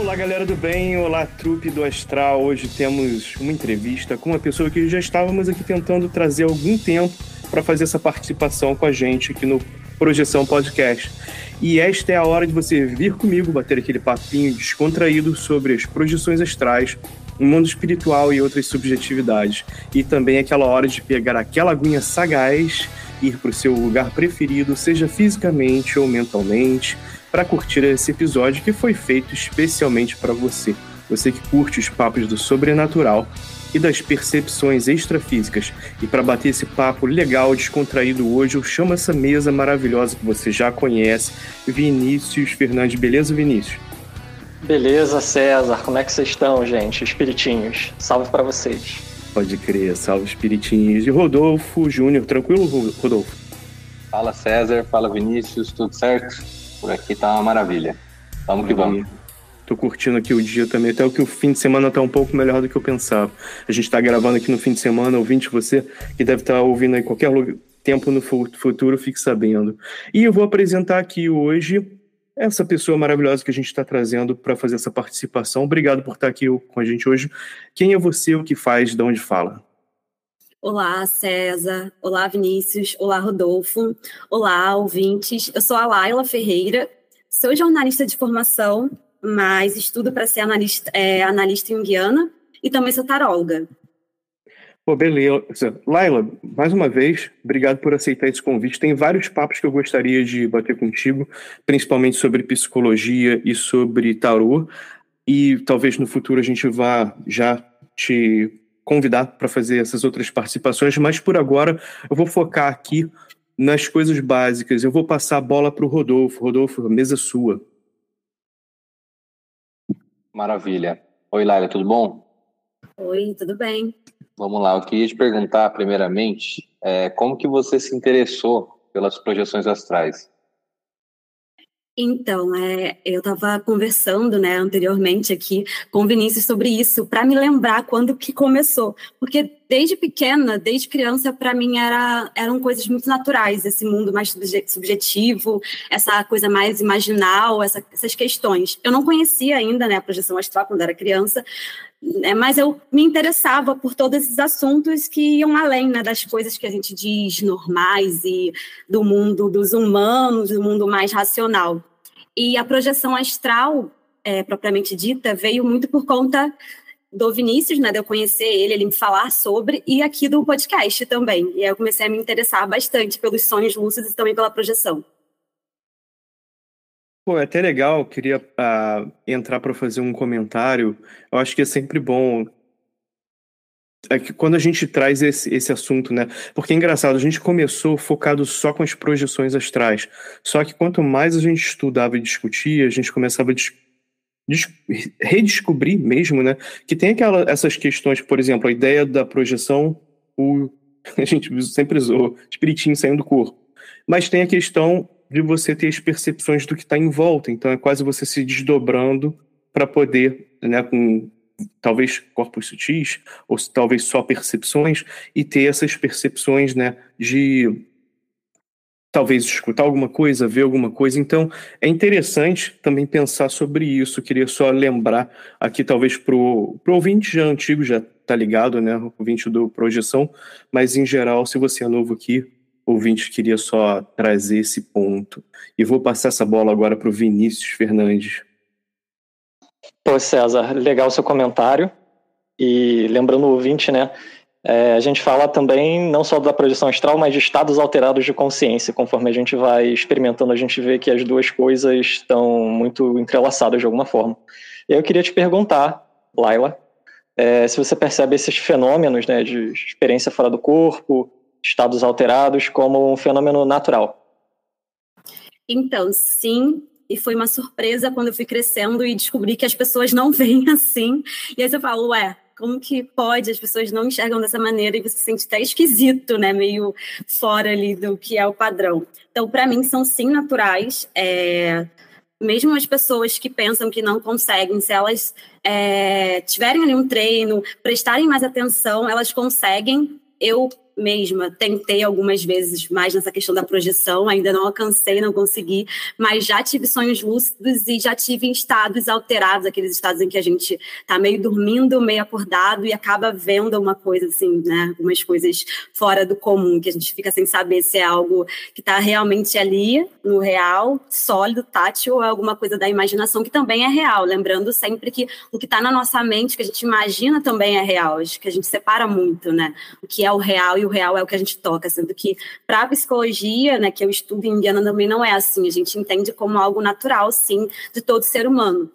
Olá, galera do bem, olá, trupe do Astral. Hoje temos uma entrevista com uma pessoa que já estávamos aqui tentando trazer algum tempo para fazer essa participação com a gente aqui no Projeção Podcast. E esta é a hora de você vir comigo bater aquele papinho descontraído sobre as projeções astrais, o mundo espiritual e outras subjetividades. E também aquela hora de pegar aquela aguinha sagaz, ir para o seu lugar preferido, seja fisicamente ou mentalmente para curtir esse episódio que foi feito especialmente para você. Você que curte os papos do sobrenatural e das percepções extrafísicas. E para bater esse papo legal, descontraído hoje, eu chamo essa mesa maravilhosa que você já conhece, Vinícius Fernandes. Beleza, Vinícius? Beleza, César. Como é que vocês estão, gente? Espiritinhos. Salve para vocês. Pode crer, salve espiritinhos. E Rodolfo Júnior, tranquilo, Rodolfo? Fala César, fala Vinícius, tudo certo? Por aqui tá uma maravilha. Vamos que vamos. Tô curtindo aqui o dia também, até o que o fim de semana tá um pouco melhor do que eu pensava. A gente tá gravando aqui no fim de semana, ouvinte, você que deve estar tá ouvindo aí qualquer tempo no futuro, fique sabendo. E eu vou apresentar aqui hoje essa pessoa maravilhosa que a gente está trazendo para fazer essa participação. Obrigado por estar aqui com a gente hoje. Quem é você, o que faz, de onde fala? Olá, César. Olá, Vinícius. Olá, Rodolfo. Olá, ouvintes. Eu sou a Laila Ferreira, sou jornalista de formação, mas estudo para ser analista, é, analista junguiana e também sou taróloga. Pô, beleza. Laila, mais uma vez, obrigado por aceitar esse convite. Tem vários papos que eu gostaria de bater contigo, principalmente sobre psicologia e sobre tarô. E talvez no futuro a gente vá já te convidar para fazer essas outras participações, mas por agora eu vou focar aqui nas coisas básicas. Eu vou passar a bola para o Rodolfo. Rodolfo, mesa sua. Maravilha. Oi, Laila, tudo bom? Oi, tudo bem. Vamos lá, eu queria te perguntar primeiramente é, como que você se interessou pelas projeções astrais? Então, é, eu estava conversando, né, anteriormente aqui com o Vinícius sobre isso, para me lembrar quando que começou, porque desde pequena, desde criança, para mim era, eram coisas muito naturais, esse mundo mais subjetivo, essa coisa mais imaginal, essa, essas questões. Eu não conhecia ainda, né, a projeção astral quando era criança, né, mas eu me interessava por todos esses assuntos que iam além né, das coisas que a gente diz normais e do mundo dos humanos, do mundo mais racional. E a projeção astral, é, propriamente dita, veio muito por conta do Vinícius, né, de eu conhecer ele, ele me falar sobre, e aqui do podcast também. E aí eu comecei a me interessar bastante pelos sonhos lúcidos e também pela projeção. Pô, é até legal, queria uh, entrar para fazer um comentário. Eu acho que é sempre bom é que quando a gente traz esse, esse assunto, né? Porque é engraçado, a gente começou focado só com as projeções astrais. Só que quanto mais a gente estudava e discutia, a gente começava a redescobrir mesmo, né? Que tem aquela, essas questões, por exemplo, a ideia da projeção, o a gente sempre usou, espiritinho saindo do corpo. Mas tem a questão de você ter as percepções do que está em volta, então é quase você se desdobrando para poder, né, com talvez corpos sutis, ou talvez só percepções, e ter essas percepções né, de talvez escutar alguma coisa, ver alguma coisa. Então, é interessante também pensar sobre isso. Queria só lembrar aqui, talvez, para o ouvinte já antigo, já está ligado, né? Ouvinte do Projeção, mas em geral, se você é novo aqui, ouvinte, queria só trazer esse ponto. E vou passar essa bola agora para o Vinícius Fernandes. Pô, César, legal o seu comentário. E lembrando o ouvinte, né? É, a gente fala também não só da projeção astral, mas de estados alterados de consciência. Conforme a gente vai experimentando, a gente vê que as duas coisas estão muito entrelaçadas de alguma forma. Eu queria te perguntar, Laila, é, se você percebe esses fenômenos né, de experiência fora do corpo, estados alterados, como um fenômeno natural. Então, sim, e foi uma surpresa quando eu fui crescendo e descobri que as pessoas não veem assim. E aí você fala, ué, como que pode? As pessoas não enxergam dessa maneira e você se sente até esquisito, né? Meio fora ali do que é o padrão. Então, para mim, são sim naturais. É... Mesmo as pessoas que pensam que não conseguem, se elas é, tiverem ali um treino, prestarem mais atenção, elas conseguem. Eu mesma. Tentei algumas vezes mais nessa questão da projeção, ainda não alcancei, não consegui, mas já tive sonhos lúcidos e já tive estados alterados, aqueles estados em que a gente tá meio dormindo, meio acordado e acaba vendo uma coisa assim, né, algumas coisas fora do comum, que a gente fica sem saber se é algo que está realmente ali, no real, sólido, tátil, ou é alguma coisa da imaginação que também é real, lembrando sempre que o que está na nossa mente, que a gente imagina também é real, acho que a gente separa muito, né, o que é o real e o real é o que a gente toca, sendo que para a psicologia, né, que eu estudo em Indiana também não é assim, a gente entende como algo natural, sim, de todo ser humano.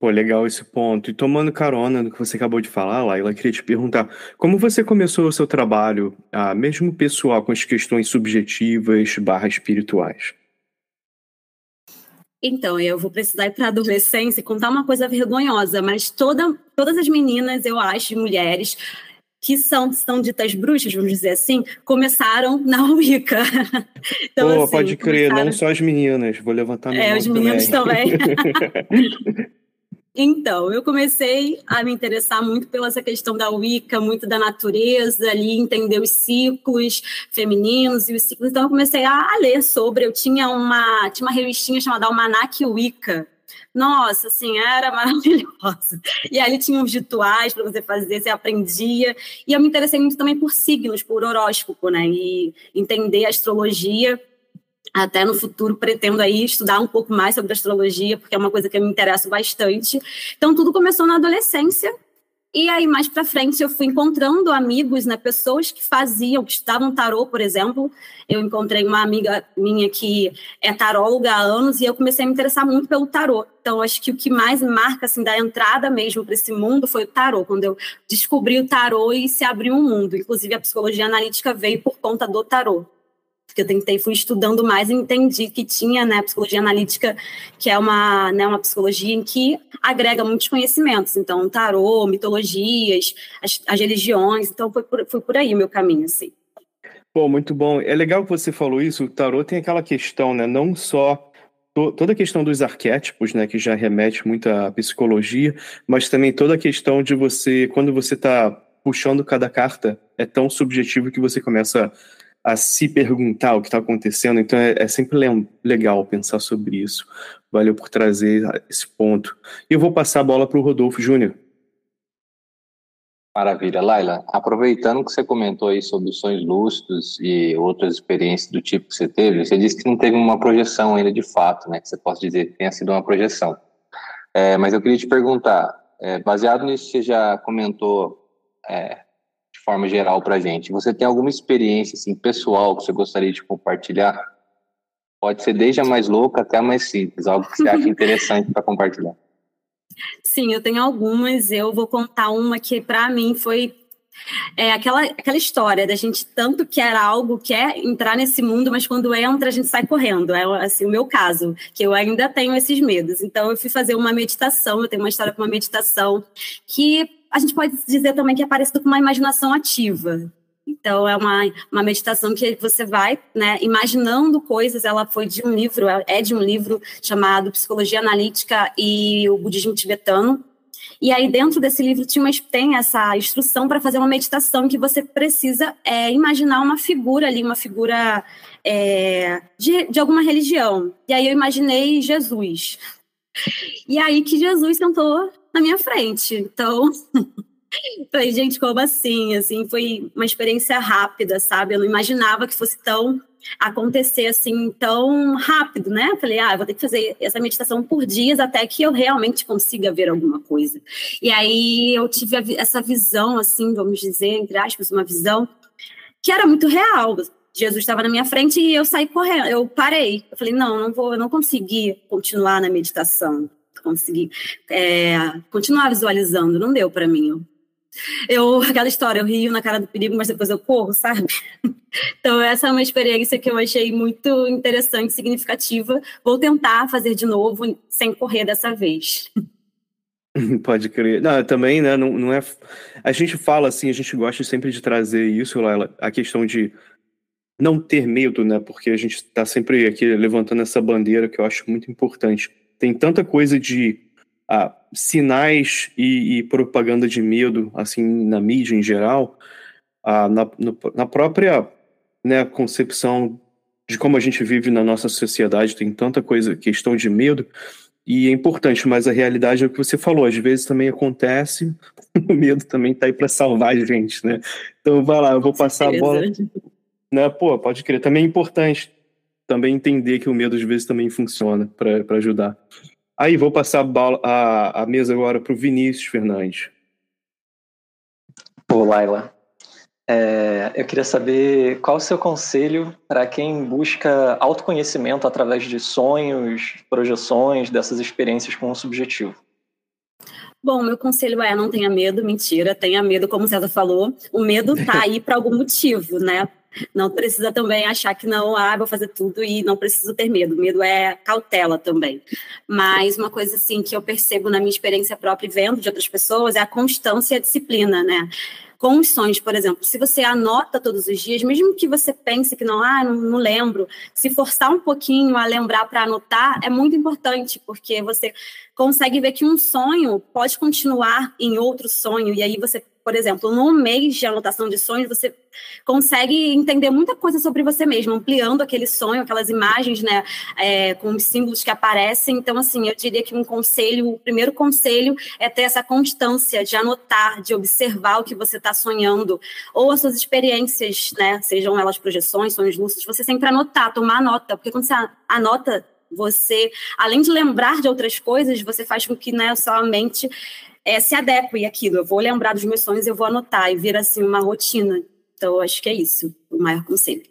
Pô, legal esse ponto. E tomando carona no que você acabou de falar, Laila, queria te perguntar, como você começou o seu trabalho, ah, mesmo pessoal, com as questões subjetivas barra espirituais? Então, eu vou precisar ir para a adolescência e contar uma coisa vergonhosa, mas toda, todas as meninas, eu acho, mulheres, que são, são ditas bruxas, vamos dizer assim, começaram na Wicca. Então, Pô, assim, pode crer, começaram... não só as meninas, vou levantar minha É, os meninos também. também. então, eu comecei a me interessar muito pela essa questão da Wicca, muito da natureza ali, entender os ciclos femininos e os ciclos. Então, eu comecei a ler sobre, eu tinha uma, tinha uma revistinha chamada Almanac Wicca, nossa, assim, era maravilhosa. E ali tinha uns rituais para você fazer, você aprendia. E eu me interessei muito também por signos, por horóscopo, né? E entender a astrologia. Até no futuro pretendo aí estudar um pouco mais sobre astrologia, porque é uma coisa que eu me interesso bastante. Então tudo começou na adolescência, e aí, mais para frente, eu fui encontrando amigos, né, pessoas que faziam, que estudavam tarô, por exemplo. Eu encontrei uma amiga minha que é taróloga há anos e eu comecei a me interessar muito pelo tarô. Então, acho que o que mais marca, assim, da entrada mesmo para esse mundo foi o tarô, quando eu descobri o tarô e se abriu um mundo. Inclusive, a psicologia analítica veio por conta do tarô que eu tentei, fui estudando mais e entendi que tinha, né, psicologia analítica, que é uma, né, uma psicologia em que agrega muitos conhecimentos, então tarô, mitologias, as, as religiões, então foi por, foi por aí o meu caminho, assim. Pô, muito bom. É legal que você falou isso, o tarô tem aquela questão, né, não só toda a questão dos arquétipos, né, que já remete muito à psicologia, mas também toda a questão de você, quando você está puxando cada carta, é tão subjetivo que você começa se perguntar o que está acontecendo. Então é, é sempre legal pensar sobre isso. Valeu por trazer esse ponto. E eu vou passar a bola para o Rodolfo Júnior. Maravilha. Laila, aproveitando que você comentou aí sobre os sonhos lúcidos e outras experiências do tipo que você teve, você disse que não teve uma projeção ainda de fato, né? Que você possa dizer que tenha sido uma projeção. É, mas eu queria te perguntar, é, baseado nisso que você já comentou é, forma geral para gente. Você tem alguma experiência assim, pessoal que você gostaria de compartilhar? Pode ser desde a mais louca até a mais simples, algo que você acha interessante para compartilhar. Sim, eu tenho algumas. Eu vou contar uma que para mim foi é aquela, aquela história da gente tanto quer algo, quer entrar nesse mundo, mas quando entra a gente sai correndo. É assim o meu caso, que eu ainda tenho esses medos. Então eu fui fazer uma meditação, eu tenho uma história com uma meditação que a gente pode dizer também que é parecido com uma imaginação ativa. Então, é uma, uma meditação que você vai né, imaginando coisas. Ela foi de um livro, é de um livro chamado Psicologia Analítica e o Budismo Tibetano. E aí, dentro desse livro, tem essa instrução para fazer uma meditação que você precisa é, imaginar uma figura ali, uma figura é, de, de alguma religião. E aí, eu imaginei Jesus. E aí que Jesus sentou na minha frente. Então, Falei, gente, como assim? Assim, foi uma experiência rápida, sabe? Eu não imaginava que fosse tão acontecer assim tão rápido, né? Falei, ah, vou ter que fazer essa meditação por dias até que eu realmente consiga ver alguma coisa. E aí eu tive essa visão, assim, vamos dizer, entre aspas, uma visão que era muito real. Jesus estava na minha frente e eu saí correndo, eu parei. Eu falei, não, não vou, eu não consegui continuar na meditação, consegui é, continuar visualizando, não deu para mim. Eu, aquela história, eu rio na cara do perigo, mas depois eu corro, sabe? Então, essa é uma experiência que eu achei muito interessante, significativa. Vou tentar fazer de novo, sem correr dessa vez. Pode crer. Não, também, né, não, não é... A gente fala assim, a gente gosta sempre de trazer isso, Laila, a questão de não ter medo, né, porque a gente está sempre aqui levantando essa bandeira que eu acho muito importante. Tem tanta coisa de ah, sinais e, e, propaganda de medo, assim, na mídia em geral, ah, na, no, na própria né, concepção de como a gente vive na nossa sociedade, tem tanta coisa, questão de medo, e é importante, mas a realidade é o que você falou, às vezes também acontece, o medo também tá aí para salvar a gente, né? Então vai lá, eu vou passar a bola. Né? Pô, pode crer, também é importante também entender que o medo às vezes também funciona para ajudar. Aí, vou passar a, a, a mesa agora para o Vinícius Fernandes. Pô, Laila, é, eu queria saber qual o seu conselho para quem busca autoconhecimento através de sonhos, projeções, dessas experiências com o subjetivo. Bom, meu conselho é não tenha medo, mentira, tenha medo, como o César falou. O medo tá aí para algum motivo, né? Não precisa também achar que não, ah, vou fazer tudo e não preciso ter medo. Medo é cautela também. Mas uma coisa assim que eu percebo na minha experiência própria e vendo de outras pessoas é a constância e a disciplina, né? com os sonhos, por exemplo, se você anota todos os dias, mesmo que você pense que não, ah, não, não lembro, se forçar um pouquinho a lembrar para anotar é muito importante, porque você consegue ver que um sonho pode continuar em outro sonho, e aí você por exemplo, num mês de anotação de sonhos, você consegue entender muita coisa sobre você mesmo, ampliando aquele sonho, aquelas imagens, né, é, com os símbolos que aparecem. Então, assim, eu diria que um conselho, o primeiro conselho é ter essa constância de anotar, de observar o que você está sonhando, ou as suas experiências, né, sejam elas projeções, sonhos lúcidos, você sempre anotar, tomar nota, porque quando você anota você, além de lembrar de outras coisas, você faz com que né, sua mente é, se adeque àquilo. Eu vou lembrar dos meus sonhos, eu vou anotar e vira assim uma rotina. Então, acho que é isso, o maior conselho.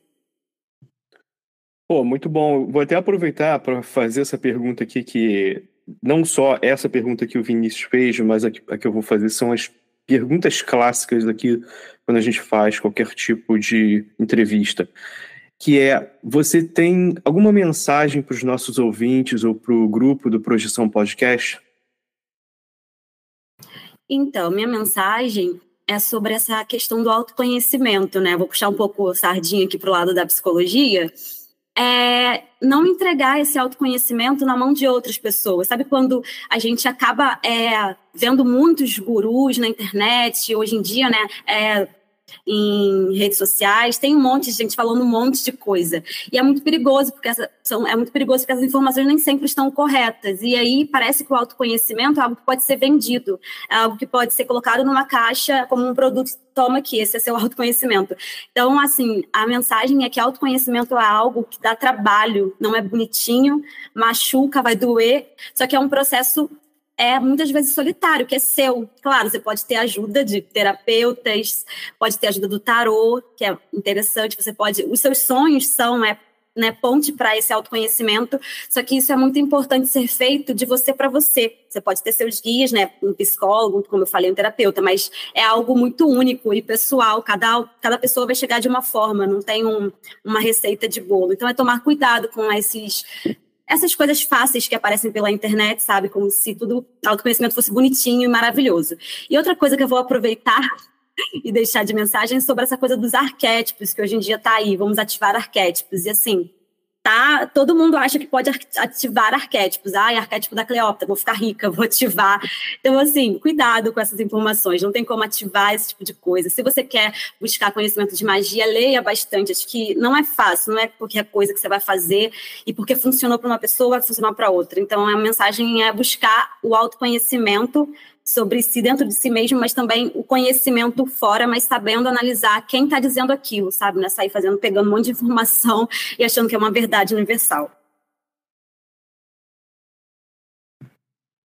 Pô, muito bom. Vou até aproveitar para fazer essa pergunta aqui, que não só essa pergunta que o Vinícius fez, mas a que, a que eu vou fazer são as perguntas clássicas daqui quando a gente faz qualquer tipo de entrevista. Que é, você tem alguma mensagem para os nossos ouvintes ou para o grupo do Projeção Podcast? Então, minha mensagem é sobre essa questão do autoconhecimento, né? Vou puxar um pouco sardinha aqui para o lado da psicologia. É não entregar esse autoconhecimento na mão de outras pessoas. Sabe quando a gente acaba é, vendo muitos gurus na internet, hoje em dia, né? É, em redes sociais, tem um monte de gente falando um monte de coisa. E é muito perigoso, porque essa, são, é muito perigoso porque as informações nem sempre estão corretas. E aí parece que o autoconhecimento é algo que pode ser vendido, é algo que pode ser colocado numa caixa como um produto. Toma aqui, esse é seu autoconhecimento. Então, assim, a mensagem é que autoconhecimento é algo que dá trabalho, não é bonitinho, machuca, vai doer, só que é um processo é muitas vezes solitário, que é seu. Claro, você pode ter ajuda de terapeutas, pode ter ajuda do tarô, que é interessante, você pode. Os seus sonhos são é, né, ponte para esse autoconhecimento, só que isso é muito importante ser feito de você para você. Você pode ter seus guias, né, um psicólogo, como eu falei, um terapeuta, mas é algo muito único e pessoal, cada, cada pessoa vai chegar de uma forma, não tem um, uma receita de bolo. Então é tomar cuidado com esses essas coisas fáceis que aparecem pela internet, sabe? Como se tudo, autoconhecimento fosse bonitinho e maravilhoso. E outra coisa que eu vou aproveitar e deixar de mensagem sobre essa coisa dos arquétipos, que hoje em dia está aí, vamos ativar arquétipos. E assim, tá, todo mundo acha que pode ativar arquétipos. Ah, arquétipo da Cleópatra, vou ficar rica, vou ativar. Então, assim, cuidado com essas informações, não tem como ativar esse tipo de coisa. Se você quer buscar conhecimento de magia, leia bastante. Acho que não é fácil, não é qualquer coisa que você vai fazer e porque funcionou para uma pessoa, vai funcionar para outra. Então, a mensagem é buscar o autoconhecimento sobre si dentro de si mesmo, mas também o conhecimento fora, mas sabendo analisar quem está dizendo aquilo, sabe? Não é sair fazendo, pegando um monte de informação e achando que é uma verdade universal.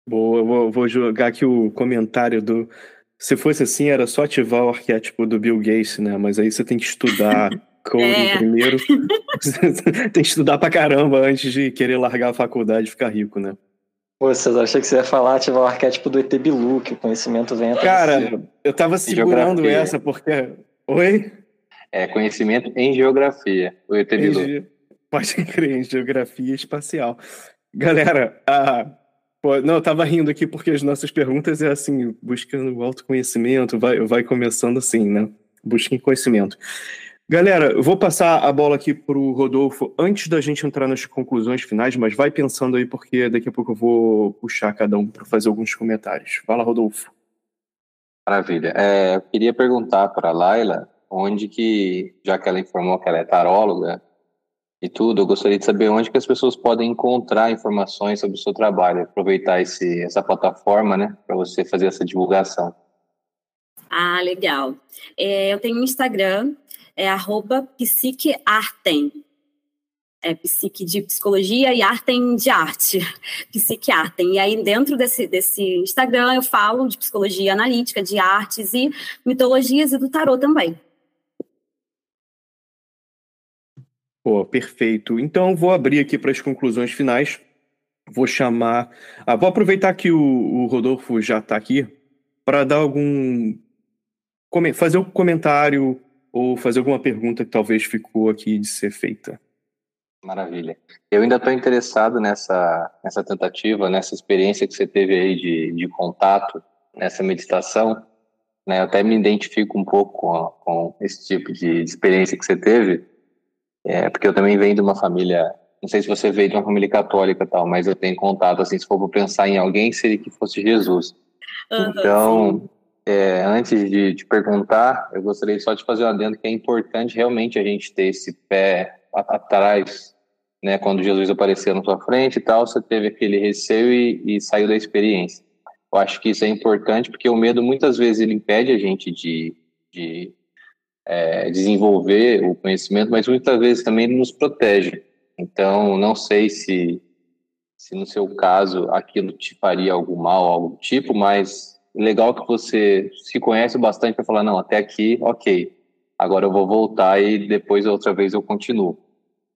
Boa, vou, vou jogar aqui o comentário do. Se fosse assim, era só ativar o arquétipo do Bill Gates, né? Mas aí você tem que estudar coding é. primeiro. tem que estudar pra caramba antes de querer largar a faculdade e ficar rico, né? Pô, César, achei que você ia falar, ativar o arquétipo do ET Bilu, que o conhecimento vem até Cara, eu tava segurando geografia. essa porque... Oi? É, conhecimento em geografia, o ET Bilu. Ge... Pode crer, em geografia espacial. Galera, a... Pô, não, eu tava rindo aqui porque as nossas perguntas é assim, buscando o autoconhecimento, vai, vai começando assim, né? Busquem conhecimento. Galera, eu vou passar a bola aqui para o Rodolfo antes da gente entrar nas conclusões finais, mas vai pensando aí, porque daqui a pouco eu vou puxar cada um para fazer alguns comentários. Fala, Rodolfo. Maravilha. É, eu queria perguntar para a Laila onde que, já que ela informou que ela é taróloga e tudo, eu gostaria de saber onde que as pessoas podem encontrar informações sobre o seu trabalho, aproveitar esse, essa plataforma, né, para você fazer essa divulgação. Ah, legal. É, eu tenho um Instagram é arroba psiqueartem. É psique de psicologia e artem de arte, psiqueartem. E aí, dentro desse, desse Instagram, eu falo de psicologia analítica, de artes e mitologias e do tarô também. Pô, perfeito. Então, vou abrir aqui para as conclusões finais. Vou chamar. Ah, vou aproveitar que o, o Rodolfo já está aqui para dar algum. fazer um comentário ou fazer alguma pergunta que talvez ficou aqui de ser feita. Maravilha. Eu ainda estou interessado nessa, nessa tentativa, nessa experiência que você teve aí de, de contato, nessa meditação. Né? Eu até me identifico um pouco com, com esse tipo de, experiência que você teve, é, porque eu também venho de uma família, não sei se você veio de uma família católica tal, mas eu tenho contato, assim, se for pensar em alguém, seria que fosse Jesus. Uhum, então, sim é, antes de te perguntar, eu gostaria só de fazer um adendo que é importante realmente a gente ter esse pé atrás, né? Quando Jesus apareceu na sua frente e tal, você teve aquele receio e, e saiu da experiência. Eu acho que isso é importante porque o medo muitas vezes ele impede a gente de, de é, desenvolver o conhecimento, mas muitas vezes também ele nos protege. Então, não sei se, se no seu caso aquilo te faria algum mal, algo do tipo, mas legal que você se conhece bastante para falar, não, até aqui, ok. Agora eu vou voltar e depois outra vez eu continuo.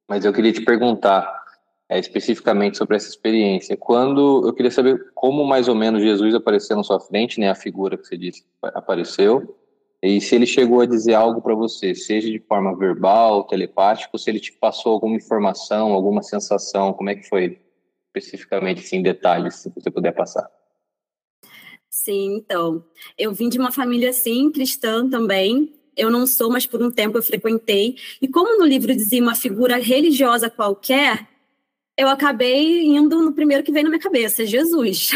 Mas eu queria te perguntar é, especificamente sobre essa experiência. Quando eu queria saber como mais ou menos Jesus apareceu na sua frente, né, a figura que você disse apareceu, e se ele chegou a dizer algo para você, seja de forma verbal, telepática, ou se ele te passou alguma informação, alguma sensação, como é que foi especificamente, assim, em detalhes, se você puder passar. Sim, então. Eu vim de uma família, sim, cristã também. Eu não sou, mas por um tempo eu frequentei. E como no livro dizia uma figura religiosa qualquer, eu acabei indo no primeiro que veio na minha cabeça, Jesus.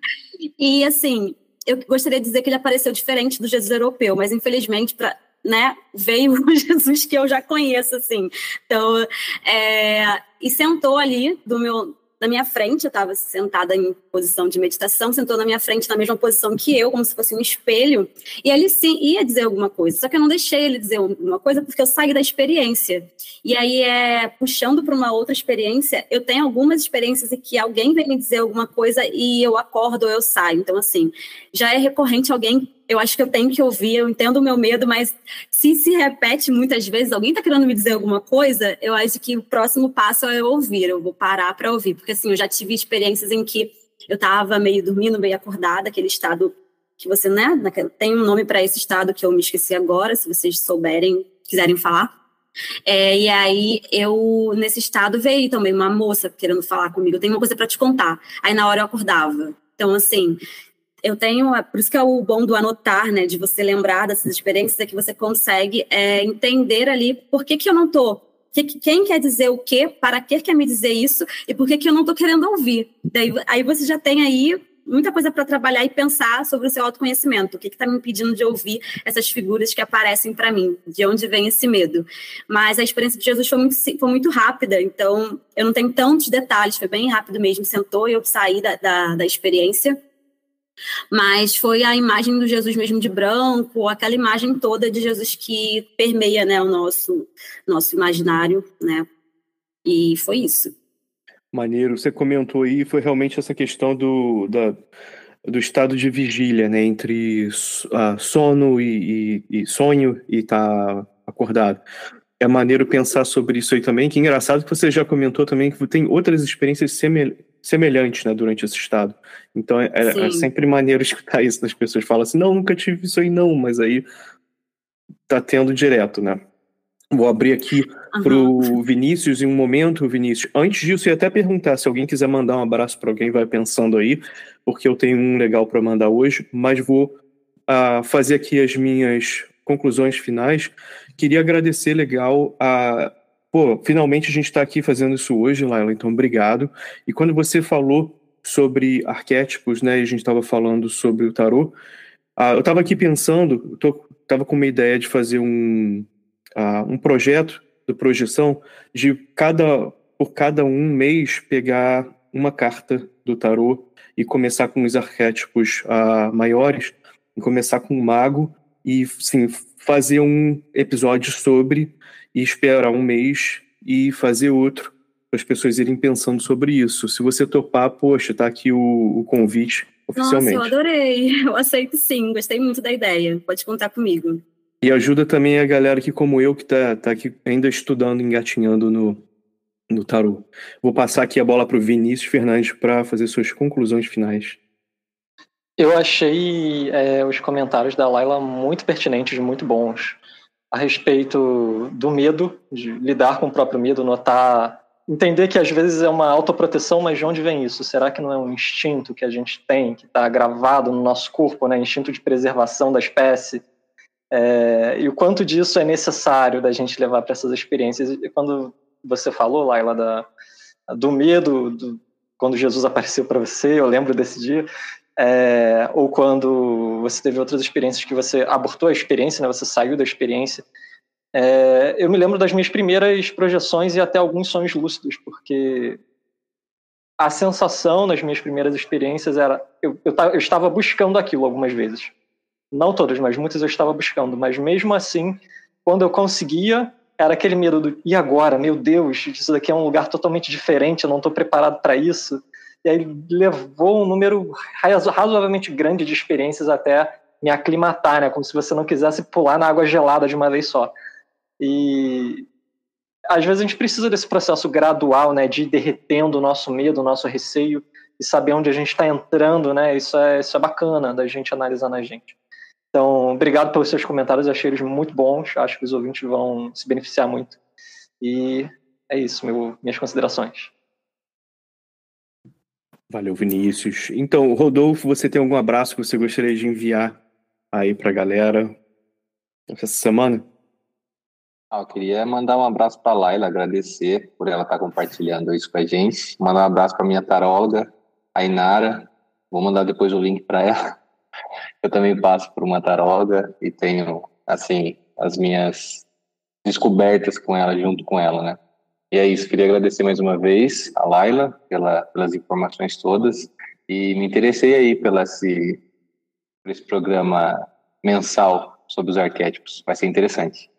e assim, eu gostaria de dizer que ele apareceu diferente do Jesus europeu, mas infelizmente, para né, veio o Jesus que eu já conheço, assim. Então, é, e sentou ali do meu, na minha frente, eu estava sentada em posição de meditação, sentou na minha frente na mesma posição que eu, como se fosse um espelho, e ele sim ia dizer alguma coisa, só que eu não deixei ele dizer alguma coisa porque eu saí da experiência. E aí, é, puxando para uma outra experiência, eu tenho algumas experiências em que alguém vem me dizer alguma coisa e eu acordo ou eu saio. Então, assim, já é recorrente alguém eu acho que eu tenho que ouvir, eu entendo o meu medo, mas se se repete muitas vezes, alguém está querendo me dizer alguma coisa, eu acho que o próximo passo é eu ouvir, eu vou parar para ouvir, porque assim, eu já tive experiências em que eu estava meio dormindo, meio acordada, aquele estado que você, né, tem um nome para esse estado que eu me esqueci agora, se vocês souberem, quiserem falar. É, e aí eu, nesse estado, veio também uma moça querendo falar comigo. Tenho uma coisa para te contar. Aí na hora eu acordava. Então, assim, eu tenho, por isso que é o bom do anotar, né, de você lembrar dessas experiências, é que você consegue é, entender ali por que, que eu não tô, que, quem quer dizer o quê, para que quer me dizer isso e por que, que eu não tô querendo ouvir. Daí, aí você já tem aí muita coisa para trabalhar e pensar sobre o seu autoconhecimento. O que está me impedindo de ouvir essas figuras que aparecem para mim? De onde vem esse medo? Mas a experiência de Jesus foi muito, foi muito rápida, então eu não tenho tantos detalhes, foi bem rápido mesmo. Sentou e eu saí da, da, da experiência. Mas foi a imagem do Jesus mesmo de branco, aquela imagem toda de Jesus que permeia né, o nosso, nosso imaginário, né? E foi isso. Maneiro. Você comentou aí, foi realmente essa questão do, da, do estado de vigília, né? Entre uh, sono e, e, e sonho e estar tá acordado. É maneiro pensar sobre isso aí também, que é engraçado que você já comentou também que tem outras experiências semelhantes né, durante esse estado. Então é, é, é sempre maneiro escutar isso das pessoas. Falam assim, não, nunca tive isso aí não, mas aí tá tendo direto, né? Vou abrir aqui uhum. para o Vinícius em um momento, Vinícius. Antes disso, eu ia até perguntar se alguém quiser mandar um abraço para alguém, vai pensando aí, porque eu tenho um legal para mandar hoje, mas vou uh, fazer aqui as minhas conclusões finais. Queria agradecer legal a. Pô, finalmente a gente está aqui fazendo isso hoje, Laila, então obrigado. E quando você falou sobre arquétipos, né, e a gente estava falando sobre o tarô, eu estava aqui pensando, estava com uma ideia de fazer um uh, um projeto de projeção de cada por cada um mês pegar uma carta do tarô e começar com os arquétipos maiores, e começar com o mago e sim fazer um episódio sobre e esperar um mês e fazer outro para as pessoas irem pensando sobre isso. Se você topar, poxa, tá aqui o, o convite oficialmente. Nossa, eu adorei. Eu aceito sim, gostei muito da ideia. Pode contar comigo. E ajuda também a galera que, como eu, que tá, tá aqui ainda estudando, engatinhando no, no tarô. Vou passar aqui a bola para o Vinícius Fernandes para fazer suas conclusões finais. Eu achei é, os comentários da Laila muito pertinentes, muito bons, a respeito do medo, de lidar com o próprio medo, notar, entender que às vezes é uma autoproteção, mas de onde vem isso? Será que não é um instinto que a gente tem, que está gravado no nosso corpo, né? instinto de preservação da espécie? É, e o quanto disso é necessário da gente levar para essas experiências. E quando você falou, Laila, da, do medo, do, quando Jesus apareceu para você, eu lembro desse dia, é, ou quando você teve outras experiências que você abortou a experiência, né, você saiu da experiência. É, eu me lembro das minhas primeiras projeções e até alguns sonhos lúcidos, porque a sensação nas minhas primeiras experiências era eu, eu, eu estava buscando aquilo algumas vezes não todas, mas muitas eu estava buscando. Mas mesmo assim, quando eu conseguia, era aquele medo do e agora? Meu Deus, isso daqui é um lugar totalmente diferente, eu não estou preparado para isso. E aí levou um número razoavelmente grande de experiências até me aclimatar, né? Como se você não quisesse pular na água gelada de uma vez só. E às vezes a gente precisa desse processo gradual, né? De ir derretendo o nosso medo, o nosso receio e saber onde a gente está entrando, né? Isso é, isso é bacana da gente analisar na gente. Então, obrigado pelos seus comentários, achei eles muito bons, acho que os ouvintes vão se beneficiar muito. E é isso, meu, minhas considerações. Valeu, Vinícius. Então, Rodolfo, você tem algum abraço que você gostaria de enviar aí para a galera essa semana? Ah, eu queria mandar um abraço para a Laila, agradecer por ela estar compartilhando isso com a gente. Mandar um abraço para minha taróloga, a Inara. Vou mandar depois o link para ela. Eu também passo por uma taroga e tenho, assim, as minhas descobertas com ela, junto com ela, né? E é isso, queria agradecer mais uma vez a Laila pela, pelas informações todas e me interessei aí pela esse, por esse programa mensal sobre os arquétipos. Vai ser interessante.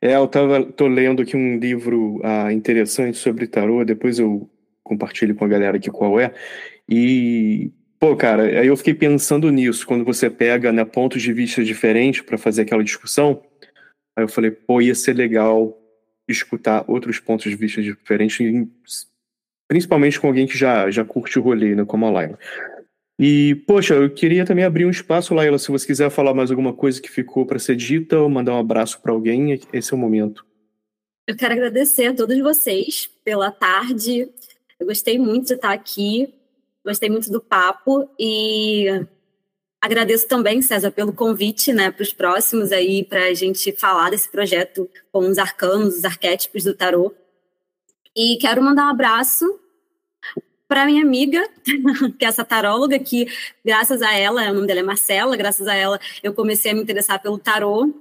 É, eu tava, tô lendo aqui um livro ah, interessante sobre tarô, depois eu compartilho com a galera aqui qual é. E Pô, cara, aí eu fiquei pensando nisso, quando você pega né, pontos de vista diferentes para fazer aquela discussão, aí eu falei, pô, ia ser legal escutar outros pontos de vista diferentes, principalmente com alguém que já, já curte o rolê, né, como a Laila. E, poxa, eu queria também abrir um espaço, Laila, se você quiser falar mais alguma coisa que ficou para ser dita ou mandar um abraço para alguém, esse é o momento. Eu quero agradecer a todos vocês pela tarde. Eu gostei muito de estar aqui, gostei muito do papo e agradeço também, César, pelo convite né, para os próximos aí, para a gente falar desse projeto com os arcanos, os arquétipos do tarô. E quero mandar um abraço para minha amiga, que é essa taróloga, que graças a ela, o nome dela é Marcela, graças a ela eu comecei a me interessar pelo tarô.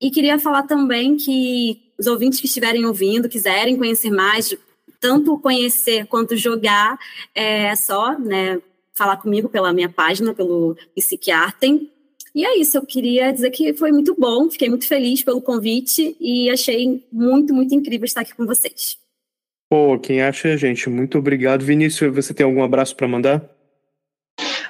E queria falar também que os ouvintes que estiverem ouvindo, quiserem conhecer mais, tanto conhecer quanto jogar, é só né, falar comigo pela minha página, pelo Psiquiartem. E é isso, eu queria dizer que foi muito bom, fiquei muito feliz pelo convite e achei muito, muito incrível estar aqui com vocês. Pô, quem acha, gente, muito obrigado. Vinícius, você tem algum abraço para mandar?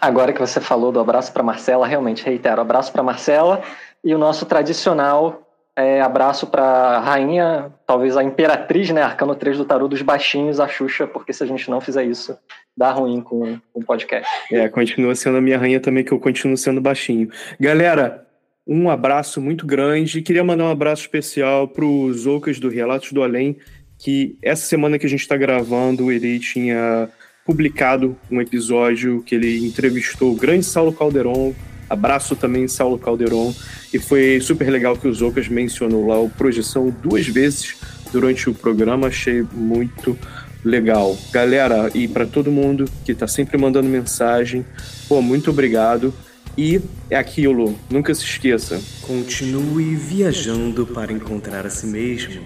Agora que você falou do abraço para Marcela, realmente reitero, abraço para Marcela e o nosso tradicional é, abraço para a rainha, talvez a imperatriz, né, arcano 3 do tarô dos baixinhos, a Xuxa, porque se a gente não fizer isso, dá ruim com, o podcast. É, continua sendo a minha rainha também, que eu continuo sendo baixinho. Galera, um abraço muito grande. Queria mandar um abraço especial para os Ocas do Relatos do Além, que essa semana que a gente está gravando, ele tinha publicado um episódio que ele entrevistou o grande Saulo Calderon. Abraço também, Saulo Calderon. E foi super legal que o Zocas mencionou lá o Projeção duas vezes durante o programa. Achei muito legal. Galera, e para todo mundo que está sempre mandando mensagem, pô, muito obrigado. E é aquilo, nunca se esqueça. Continue viajando para encontrar a si mesmo.